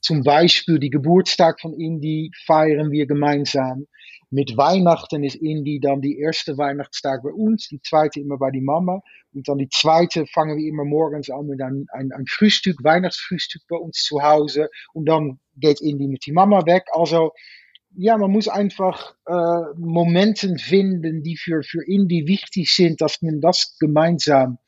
Zum Beispiel die Geburtstag von Indy feiern wir gemeinsam. Mit Weihnachten ist Indy dann die erste Weihnachtstag bei uns, die zweite immer bei die Mama. Und dann die zweite fangen wir immer morgens an mit ein, ein, ein Frühstück, Weihnachtsfrühstück bei uns zu Hause. Und dann geht Indy mit die Mama weg. Also ja, man muss einfach äh, Momenten finden, die für, für Indie wichtig sind, dass man das gemeinsam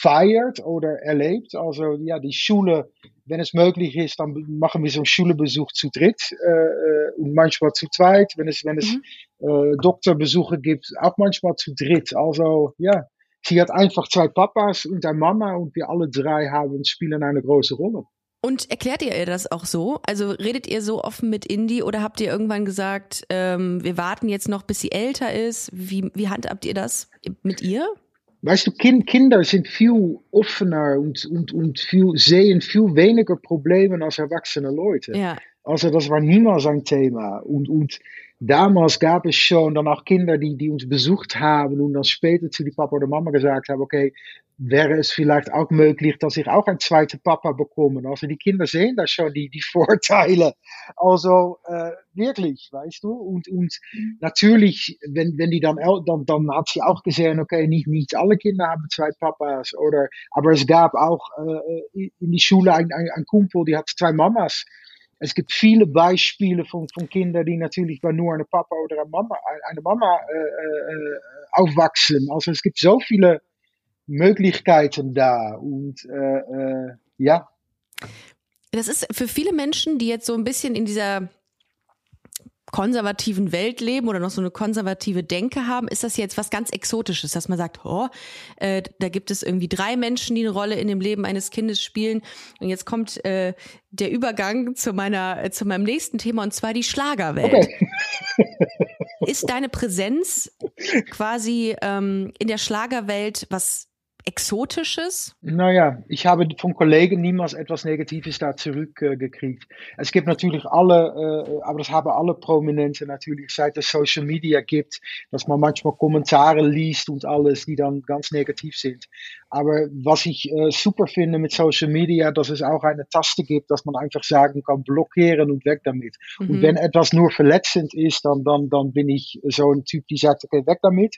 feiert oder erlebt. Also ja, die Schule, wenn es möglich ist, dann machen wir so einen Schulbesuch zu dritt äh, äh, und manchmal zu zweit. Wenn es, wenn es mhm. äh, Doktorbesuche gibt, auch manchmal zu dritt. Also ja, sie hat einfach zwei Papas und eine Mama und wir alle drei haben, spielen eine große Rolle. Und erklärt ihr ihr das auch so? Also redet ihr so offen mit Indy oder habt ihr irgendwann gesagt, ähm, wir warten jetzt noch, bis sie älter ist? Wie, wie handhabt ihr das mit ihr? Weißt du, kind, Kinder sind viel offener und, und, und viel, sehen viel weniger Probleme als erwachsene Leute. Ja. Also das war niemals ein Thema. Und, und damals gab es schon dann auch Kinder, die, die uns besucht haben und dann später zu die Papa oder Mama gesagt haben, okay, wäre es vielleicht auch möglich, dass ich auch einen zweiten Papa bekomme. Also die Kinder sehen da schon die, die Vorteile. Also äh, wirklich, weißt du? Und, und natürlich, wenn, wenn die dann, dann, dann hat sie auch gesehen, okay, nicht, nicht alle Kinder haben zwei Papas. Oder, aber es gab auch äh, in die Schule ein, ein, ein Kumpel, die hat zwei Mamas. Es gibt viele Beispiele von, von Kindern, die natürlich bei nur eine Papa oder eine Mama, eine Mama äh, äh, aufwachsen. Also es gibt so viele Möglichkeiten da und äh, äh, ja. Das ist für viele Menschen, die jetzt so ein bisschen in dieser konservativen Welt leben oder noch so eine konservative Denke haben, ist das jetzt was ganz Exotisches, dass man sagt, oh, äh, da gibt es irgendwie drei Menschen, die eine Rolle in dem Leben eines Kindes spielen. Und jetzt kommt äh, der Übergang zu meiner, äh, zu meinem nächsten Thema und zwar die Schlagerwelt. Okay. ist deine Präsenz quasi ähm, in der Schlagerwelt was Exotisches? Naja, ich habe von Kollegen niemals etwas Negatives da zurückgekriegt. Es gibt natürlich alle, äh, aber das haben alle Prominente natürlich, seit es Social Media gibt, dass man manchmal Kommentare liest und alles, die dann ganz negativ sind. Aber was ich äh, super finde mit Social Media, dass es auch eine Taste gibt, dass man einfach sagen kann, blockieren und weg damit. Mhm. Und wenn etwas nur verletzend ist, dann, dann, dann bin ich so ein Typ, die sagt, okay, weg damit.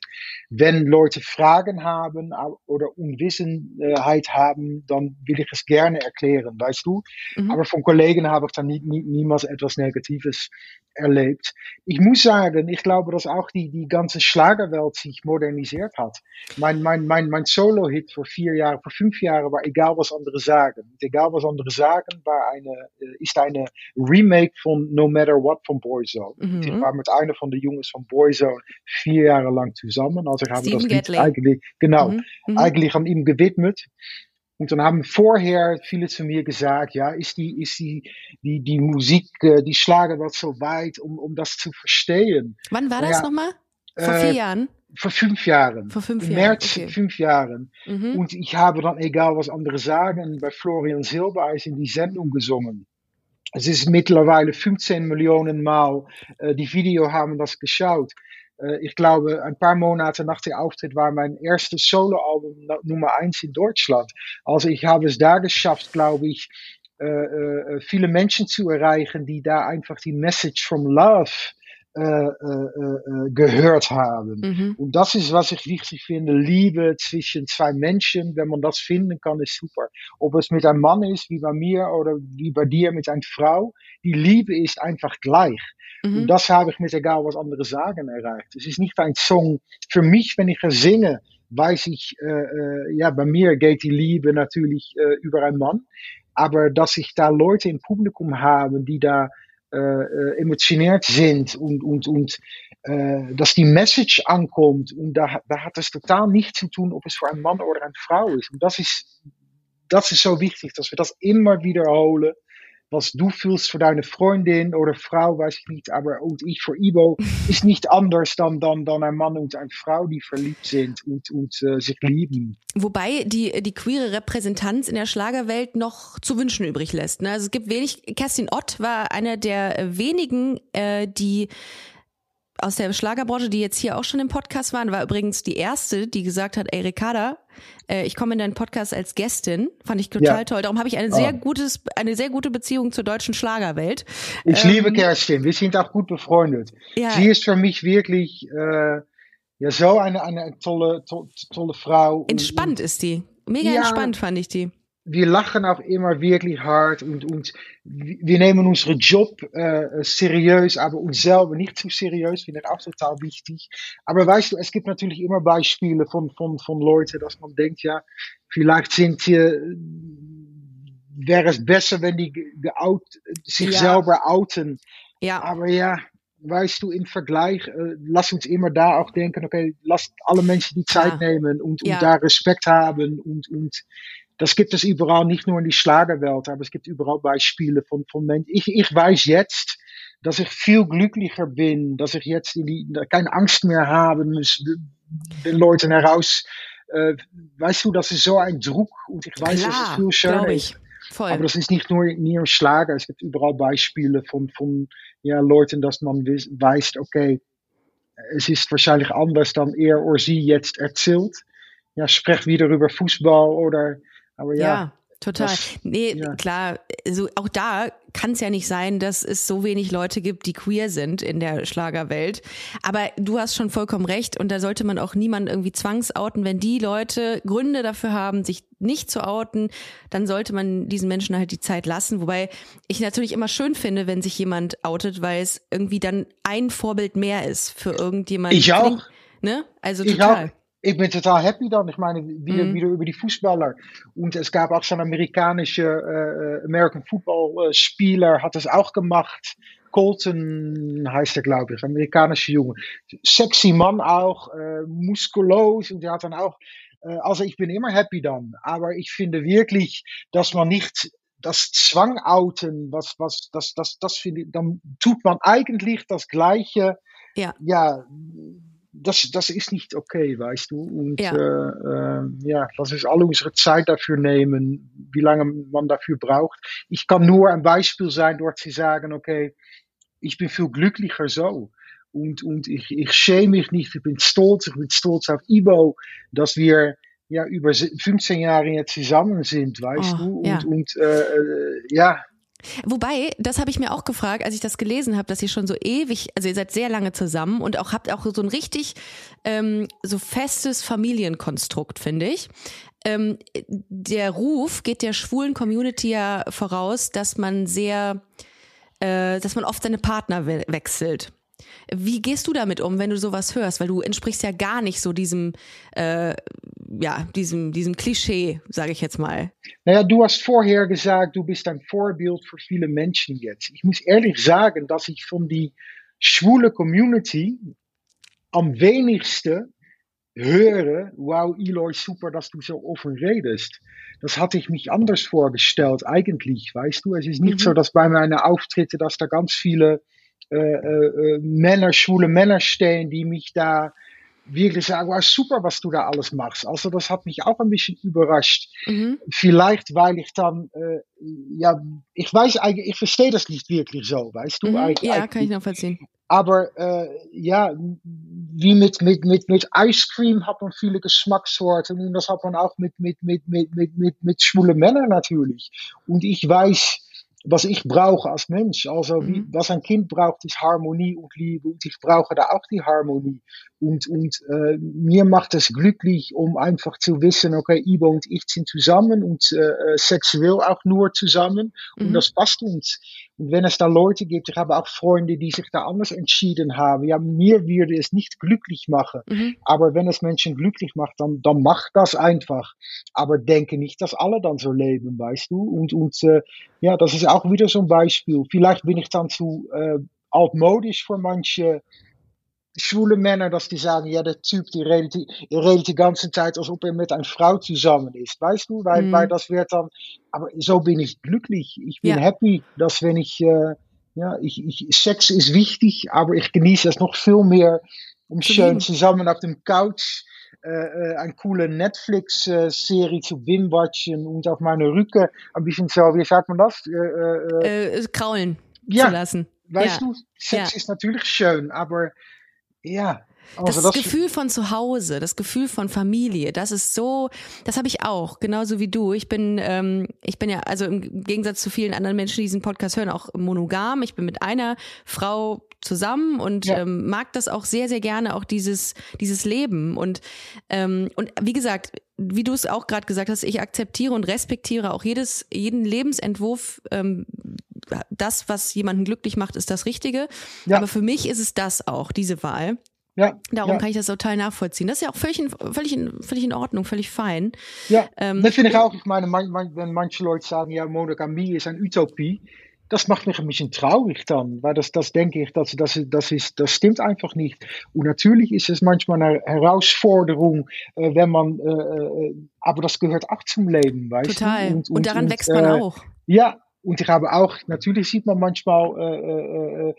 Wenn Leute Fragen haben oder Unwissenheit haben, dann will ich es gerne erklären, weißt du. Mhm. Aber von Kollegen habe ich dann nie, nie, niemals etwas Negatives erlebt. Ich muss sagen, ich glaube, dass auch die, die ganze Schlagerwelt sich modernisiert hat. Mein, mein, mein, mein Solo-Hit vor vier Jahren, vor fünf Jahren war Egal was andere sagen. Und Egal was andere sagen war eine, äh, ist eine Remake von No Matter What von Boyzone. Mhm. Ich war mit einer von den Jungs von Boyzone vier Jahre lang zusammen. Also ich habe das Lied eigentlich, genau, mhm. Mhm. eigentlich an ihm gewidmet. Und dann haben vorher viele zu mir gesagt, ja, ist die, ist die, die, die Musik, äh, die Schlager was so weit, um, um das zu verstehen. Wann war das ja, nochmal? Vor vier äh, Jahren? Vor fünf Jahren. Vor fünf Jahren. März okay. fünf Jahren. Mhm. Und ich habe dann, egal was andere sagen, bei Florian Silbereis in die Sendung gesungen. Es ist mittlerweile 15 Millionen Mal, äh, die Video haben das geschaut. Äh, ich glaube, ein paar Monate nach dem Auftritt war mein erstes Soloalbum Nummer eins in Deutschland. Also ich habe es da geschafft, glaube ich, äh, äh, viele Menschen zu erreichen, die da einfach die Message from Love äh, äh, äh, gehört haben. Mhm. Und das ist, was ich wichtig finde. Liebe zwischen zwei Menschen, wenn man das finden kann, ist super. Ob es mit einem Mann ist, wie bei mir, oder wie bei dir mit einer Frau. Die Liebe ist einfach gleich. Mhm. Und das habe ich mit egal was andere sagen erreicht. Es ist nicht ein Song. Für mich, wenn ich es singe, weiß ich, äh, ja, bei mir geht die Liebe natürlich äh, über einen Mann. Aber dass ich da Leute im Publikum habe, die da emotioniert sind und, und, die Message ankommt. Und da, da hat es total nichts zu tun, ob es für einen Mann oder eine Frau ist. Und das ist, das ist so wichtig, dass wir das immer wiederholen. Was du fühlst für deine Freundin oder Frau, weiß ich nicht, aber und ich für Ibo, ist nicht anders dann, dann, dann ein Mann und eine Frau, die verliebt sind und, und äh, sich lieben. Wobei die, die queere Repräsentanz in der Schlagerwelt noch zu wünschen übrig lässt. Ne? Also es gibt wenig, Kerstin Ott war einer der wenigen, äh, die aus der Schlagerbranche, die jetzt hier auch schon im Podcast waren, war übrigens die erste, die gesagt hat, ey Ricarda, äh, ich komme in deinen Podcast als Gästin, fand ich total ja. toll. Darum habe ich eine sehr oh. gutes, eine sehr gute Beziehung zur deutschen Schlagerwelt. Ich ähm, liebe Kerstin, wir sind auch gut befreundet. Ja. Sie ist für mich wirklich äh, ja so eine, eine tolle, to, tolle Frau. Entspannt und, ist die. Mega ja, entspannt fand ich die wir lachen auch immer wirklich hart und, und wir nehmen unseren Job äh, seriös, aber uns selber nicht zu seriös, finde ich auch total wichtig. Aber weißt du, es gibt natürlich immer Beispiele von, von, von Leuten, dass man denkt, ja, vielleicht sind äh, wäre es besser, wenn die geout, sich ja. selber outen. Ja. Aber ja, weißt du, im Vergleich, äh, lass uns immer da auch denken, okay, lass alle Menschen die Zeit ja. nehmen und, und ja. da Respekt haben und, und das gibt es überall, nicht nur in die Schlagerwelt, aber es gibt überall Beispiele von, von Menschen. Ich, ich weiß jetzt, dass ich viel glücklicher bin, dass ich jetzt in die, keine Angst mehr habe, den Leuten heraus, äh, weißt du, das ist so ein Druck und ich weiß, Klar, dass es viel schöner ist. Voll. Aber das ist nicht nur, im Schlager, es gibt überall Beispiele von, von ja, Leuten, dass man weiß, okay, es ist wahrscheinlich anders dann er oder sie jetzt erzählt. Ja, sprech wieder über Fußball oder aber ja. ja. Total. Das, nee, ja. klar, also auch da kann es ja nicht sein, dass es so wenig Leute gibt, die queer sind in der Schlagerwelt. Aber du hast schon vollkommen recht und da sollte man auch niemanden irgendwie zwangsouten. Wenn die Leute Gründe dafür haben, sich nicht zu outen, dann sollte man diesen Menschen halt die Zeit lassen. Wobei ich natürlich immer schön finde, wenn sich jemand outet, weil es irgendwie dann ein Vorbild mehr ist für irgendjemanden. Ich auch. Ne? Also total. Ich ich bin total happy dann. Ich meine, wieder, mm. wieder über die Fußballer. Und es gab auch so einen amerikanischen äh, American Football äh, Spieler, hat es auch gemacht. Colton heißt er, glaube ich, amerikanische Junge. Sexy Mann auch, äh, muskulos und der hat dann auch, äh, also ich bin immer happy dann. Aber ich finde wirklich, dass man nicht das Zwang outen, was, was, das, das, das finde ich, dann tut man eigentlich das Gleiche. Ja. Ja das, das ist nicht okay, weißt du. Und ja. Äh, äh, ja, lass uns alle unsere Zeit dafür nehmen, wie lange man dafür braucht. Ich kann nur ein Beispiel sein, dort zu sagen, okay, ich bin viel glücklicher so. Und, und ich, ich schäme mich nicht, ich bin stolz, ich bin stolz auf Ibo, dass wir ja über 15 Jahre jetzt zusammen sind, weißt oh, du. Und, ja. und äh ja, Wobei, das habe ich mir auch gefragt, als ich das gelesen habe, dass ihr schon so ewig, also ihr seid sehr lange zusammen und auch habt auch so ein richtig ähm, so festes Familienkonstrukt, finde ich. Ähm, der Ruf geht der schwulen Community ja voraus, dass man sehr, äh, dass man oft seine Partner we wechselt. Wie gehst du damit um, wenn du sowas hörst? Weil du entsprichst ja gar nicht so diesem, äh, ja, diesem, diesem Klischee, sage ich jetzt mal. Naja, du hast vorher gesagt, du bist ein Vorbild für viele Menschen jetzt. Ich muss ehrlich sagen, dass ich von die schwule Community am wenigsten höre, wow, Eloy, super, dass du so offen redest. Das hatte ich mich anders vorgestellt, eigentlich, weißt du. Es ist nicht mhm. so, dass bei meinen Auftritten, dass da ganz viele äh, äh, Männer, schwule Männer stehen, die mich da wirklich sagen, wow, super, was du da alles machst. Also das hat mich auch ein bisschen überrascht. Mhm. Vielleicht, weil ich dann, äh, ja, ich weiß eigentlich, ich verstehe das nicht wirklich so, weißt du? Mhm. Eigentlich, ja, kann ich noch verstehen. Aber äh, ja, wie mit, mit, mit, mit Ice Cream hat man viele Geschmackssorten und das hat man auch mit, mit, mit, mit, mit, mit, mit schwule Männern natürlich. Und ich weiß, was ich brauche als Mensch. Also, wie, mhm. was ein Kind braucht, ist Harmonie und Liebe. Und ich brauche da auch die Harmonie. Und, und äh, mir macht es glücklich, um einfach zu wissen, okay, Ibo und ich sind zusammen und äh, äh sexuell auch nur zusammen. Und mhm. das passt uns. Und wenn es da Leute gibt, ich habe auch Freunde, die sich da anders entschieden haben. Ja, mir würde es nicht glücklich machen. Mhm. Aber wenn es Menschen glücklich macht, dann, dann macht das einfach. Aber denke nicht, dass alle dann so leben, weißt du? Und, und äh, ja, das ist auch wieder so ein Beispiel. Vielleicht bin ich dann zu äh, altmodisch für manche schwule Männer, dass die sagen, ja, der Typ, die redet, die, redet die ganze Zeit, als ob er mit einer Frau zusammen ist, weißt du? Weil, Mhm. weil das wird dann, aber so bin ich glücklich. Ich bin Ja. happy, dass wenn ich, äh, ja, ich, ich, Sex ist wichtig, aber ich genieße es noch viel mehr, um Zu schön zusammen auf dem Couch äh, eine coole Netflix-Serie zu binge-watchen und auf meine Rücken ein bisschen so, wie sagt man das? Äh, äh, äh, Äh, kraulen ja, zu lassen. weißt ja. du, Sex Ja. ist natürlich schön, aber ja, Das, also Gefühl von zu Hause, das Gefühl von Familie, das ist so, das habe ich auch, genauso wie du. Ich bin, ähm, ich bin ja, also im Gegensatz zu vielen anderen Menschen, die diesen Podcast hören, auch monogam. Ich bin mit einer Frau zusammen und Ja. ähm, mag das auch sehr, sehr gerne, auch dieses, dieses Leben. Und, ähm, und wie gesagt, wie du es auch gerade gesagt hast, ich akzeptiere und respektiere auch jedes, jeden Lebensentwurf. Ähm, das, was jemanden glücklich macht, ist das Richtige. Ja. Aber für mich ist es das auch, diese Wahl. Ja, Darum ja, kann ich das total nachvollziehen. Das ist ja auch völlig in, völlig in, völlig in Ordnung, völlig fein. ja. Ähm, das finde ich auch. Ich meine, man, man, wenn manche Leute sagen, ja, Monogamie ist eine Utopie, das macht mich ein bisschen traurig dann, weil das, das denke ich, das, das, das, ist, das stimmt einfach nicht. Und natürlich ist es manchmal eine Herausforderung, äh, wenn man, äh, äh, aber das gehört auch zum Leben, weißt Total. du? Und, daran wächst man äh, auch. Ja, und ich habe auch, natürlich sieht man manchmal äh, äh, äh,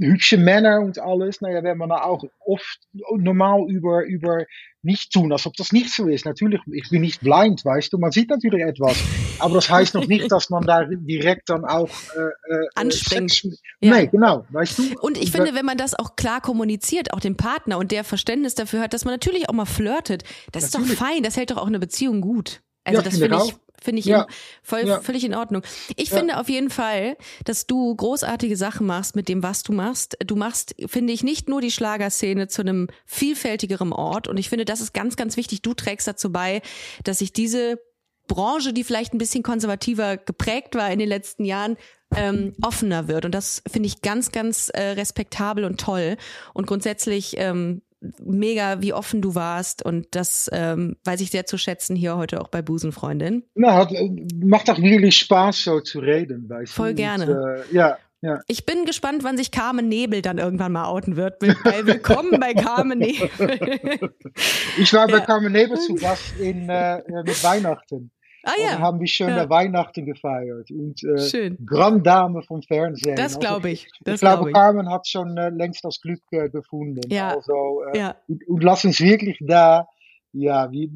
hübsche Männer und alles. Naja, wenn man da auch oft normal über, über nicht tun, als ob das nicht so ist. Natürlich, ich bin nicht blind, weißt du, man sieht natürlich etwas. Aber das heißt noch nicht, dass man da direkt dann auch äh, äh, Anspringt. Sex, Ja. Nee, genau, weißt du. Und ich finde, wenn man das auch klar kommuniziert, auch dem Partner und der Verständnis dafür hat, dass man natürlich auch mal flirtet, das ist Natürlich. doch fein, das hält doch auch eine Beziehung gut. Also Ja, das finde ich ich, finde ich Ja. voll, Ja. völlig in Ordnung. Ich Ja. finde auf jeden Fall, dass du großartige Sachen machst mit dem, was du machst. Du machst, finde ich, nicht nur die Schlagerszene zu einem vielfältigeren Ort. Und ich finde, das ist ganz, ganz wichtig. Du trägst dazu bei, dass sich diese Branche, die vielleicht ein bisschen konservativer geprägt war in den letzten Jahren, ähm, offener wird. Und das finde ich ganz, ganz äh, respektabel und toll. Und grundsätzlich ähm, mega, wie offen du warst. Und das ähm, weiß ich sehr zu schätzen hier heute auch bei Busenfreundin. Na, hat, äh, macht auch wirklich Spaß, so zu reden, weißt Voll du. gerne. Und, äh, ja, ja. Ich bin gespannt, wann sich Carmen Nebel dann irgendwann mal outen wird. Bei Willkommen bei Carmen Nebel. Ich war bei Ja. Carmen Nebel zu Gast in, äh, äh, mit Weihnachten. Ah ja, haben wir schön Ja. Weihnachten gefeiert. Und äh, schön. Grand Dame vom Fernsehen. Das Also, glaube ich. Das ich glaube, ich. Carmen hat schon äh, längst das Glück äh, gefunden. Ja. Also, äh, Ja, und, und lass uns wirklich da, ja, ich,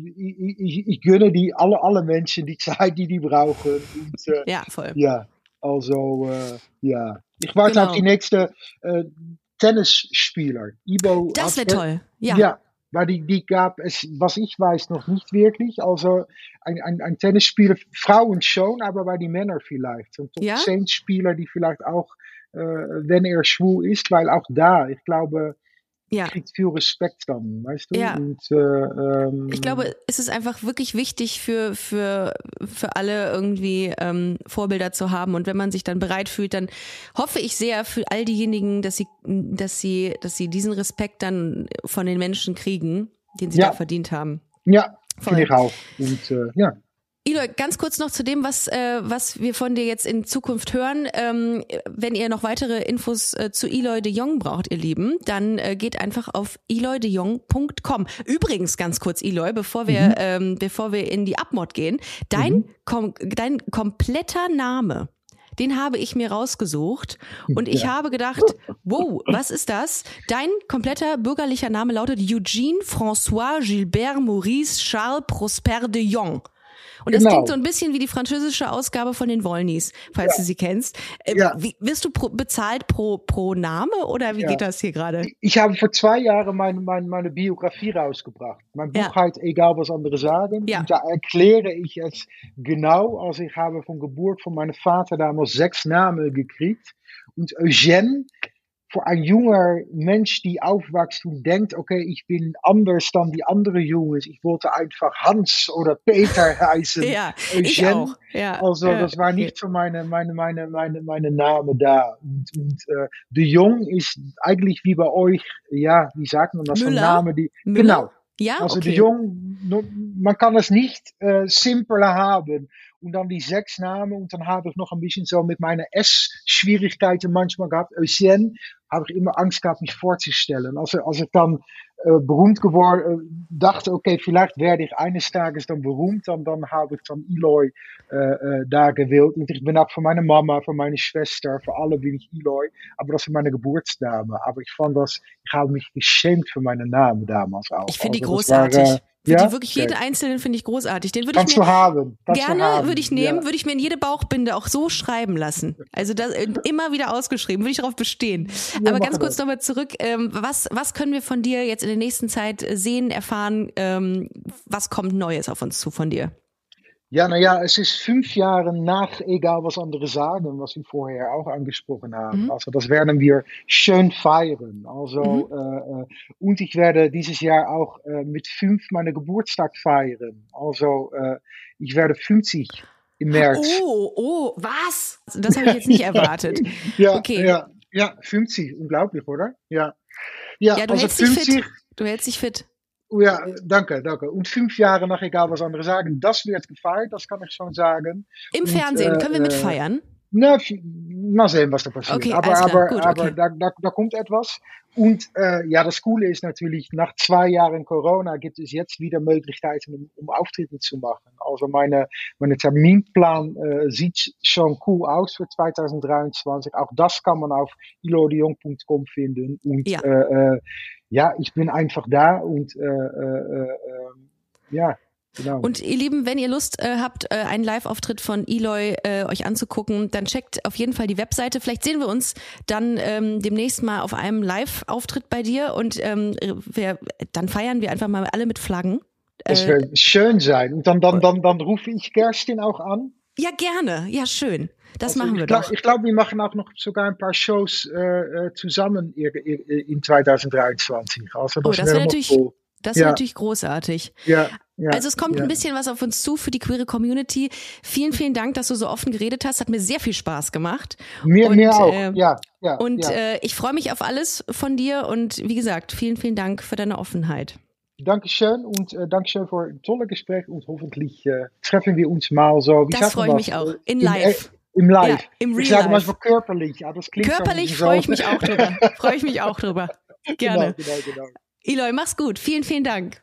ich, ich gönne die alle, alle Menschen die Zeit, die die brauchen. Und, äh, ja, voll. ja, also, äh, ja. Ich warte Genau. auf die nächste Tennisspieler. Ibo Das wäre toll. Ja. Weil die, die gab es, was ich weiß, noch nicht wirklich. Also ein, ein, ein Tennisspieler, Frauen schon, aber bei den Männern vielleicht. Und Ja? zehn Spieler, die vielleicht auch, äh, wenn er schwul ist, weil auch da, ich glaube, ja. kriegt viel Respekt dann, weißt du? Ja. Und, äh, ähm, Ich glaube, es ist einfach wirklich wichtig für, für, für alle irgendwie ähm, Vorbilder zu haben. Und wenn man sich dann bereit fühlt, dann hoffe ich sehr für all diejenigen, dass sie, dass sie, dass sie diesen Respekt dann von den Menschen kriegen, den sie Ja. da verdient haben. ja, finde ich auch. Und äh, ja. Eloy, ganz kurz noch zu dem, was, äh, was wir von dir jetzt in Zukunft hören. Ähm, wenn ihr noch weitere Infos äh, zu Eloy de Jong braucht, ihr Lieben, dann äh, geht einfach auf eloydejong.com. Übrigens, ganz kurz, Eloy, bevor wir, ähm, bevor wir in die Abmod gehen, dein, kom dein kompletter Name, den habe ich mir rausgesucht und ich Ja. habe gedacht, wow, was ist das? Dein kompletter bürgerlicher Name lautet Eugene François Gilbert Maurice Charles Prosper de Jong. Und das Genau. klingt so ein bisschen wie die französische Ausgabe von den Wollnies, falls du sie kennst. Äh, Ja. wie, wirst du pro, bezahlt pro, pro Name oder wie Ja. geht das hier gerade? Ich habe vor zwei Jahren meine, meine, meine Biografie rausgebracht. Mein Buch Ja. heißt Egal was andere sagen. Ja. Und da erkläre ich es genau. Also ich habe von Geburt von meinem Vater damals sechs Namen gekriegt. Und Eugène, für ein junger Mensch, die aufwächst und denkt, okay, ich bin anders dan die anderen Jungs. Ich wollte einfach Hans oder Peter heißen. Ja, ich Eugène. auch. Ja. Also ja. das war nicht für meine, meine, meine, meine, meine Name da. Und, und äh, de Jong ist eigentlich wie bei euch, ja, wie sagt man das, ein Müller? Name, die, Müller? genau, Ja, Also okay. de Jong, man kann es nicht äh, simpler haben. Und dann die sechs Namen und dann habe ich noch ein bisschen so mit meinen S-Schwierigkeiten manchmal gehabt. Eugène habe ich immer Angst gehabt, mich vorzustellen. Als ich dann äh, berühmt geworden, äh, dachte, okay, vielleicht werde ich eines Tages dann berühmt, dann, dann habe ich dann Eloy äh, äh, da gewählt. Und ich bin auch für meine Mama, für meine Schwester, für alle bin ich Eloy. Aber das ist meine Geburtsname. Aber ich fand das, ich habe mich geschämt für meine Namen damals auch. Ich finde die Also das war, großartig. Ja? die wirklich Okay. jeden einzelnen finde ich großartig. Den würde ich mir haben. Kannst gerne würde ich nehmen, Ja. würde ich mir in jede Bauchbinde auch so schreiben lassen. Also das äh, immer wieder ausgeschrieben, würde ich darauf bestehen. Aber mach ganz kurz nochmal zurück. Ähm, was was können wir von dir jetzt in der nächsten Zeit sehen, erfahren? Ähm, was kommt Neues auf uns zu von dir? Ja, naja, es ist fünf Jahre nach Egal was andere sagen, was wir vorher auch angesprochen haben. Mhm. Also das werden wir schön feiern. Also, äh, äh, und ich werde dieses Jahr auch äh, mit fünf meine Geburtstag feiern. Also äh, ich werde 50 im März. Oh, oh, was? Das habe ich jetzt nicht erwartet. ja, okay. ja, ja, 50, unglaublich, oder? Ja, ja, Ja, du also hältst dich 50. fit. Du hältst dich fit. Oh ja, danke, danke. Und fünf Jahre nach Egal was andere sagen, das wird gefeiert, das kann ich schon sagen. Im Und, Fernsehen äh, können wir äh, mitfeiern. Na, mal sehen, was da passiert. Okay, aber aber, Gut, aber okay. da, da, da kommt etwas. Und äh, ja, das Coole ist natürlich, nach zwei Jahren Corona gibt es jetzt wieder Möglichkeiten, um, um Auftritte zu machen. Also meine, meine Terminplan äh, sieht schon cool aus für 2023. Auch das kann man auf ilodion.com finden. Und Ja. äh, äh, ja, ich bin einfach da und äh, äh, äh, ja, genau. Und ihr Lieben, wenn ihr Lust äh, habt, äh, einen Live-Auftritt von Eloy äh, euch anzugucken, dann checkt auf jeden Fall die Webseite. Vielleicht sehen wir uns dann ähm, demnächst mal auf einem Live-Auftritt bei dir und ähm, wir, dann feiern wir einfach mal alle mit Flaggen. das Äh, wird schön sein. Und dann, dann, dann, dann rufe ich Kerstin auch an. ja, gerne. Ja, schön. Das Also machen wir glaub, doch. Ich glaube, wir machen auch noch sogar ein paar Shows äh, äh, zusammen in 2023. Also Oh, das, das wäre natürlich, cool. das wäre Ja. natürlich großartig. Ja, ja, Also es kommt ja. ein bisschen was auf uns zu für die queere Community. Vielen, vielen Dank, dass du so offen geredet hast. Hat mir sehr viel Spaß gemacht. Mir, und, mir auch. äh, ja, ja. Und ja. äh, ich freue mich auf alles von dir und wie gesagt, vielen, vielen Dank für deine Offenheit. Dankeschön und äh, Dankeschön für ein tolles Gespräch und hoffentlich äh, treffen wir uns mal so. Wie Das ich mich auch. Äh, In Im, live. Im Live. Im ich Real sage Life. manchmal körperlich. Ja, das klingt Körperlich freue ich mich auch drüber. freue ich mich auch drüber. Gerne. Genau, genau, genau. Eloy, mach's gut. Vielen, vielen Dank.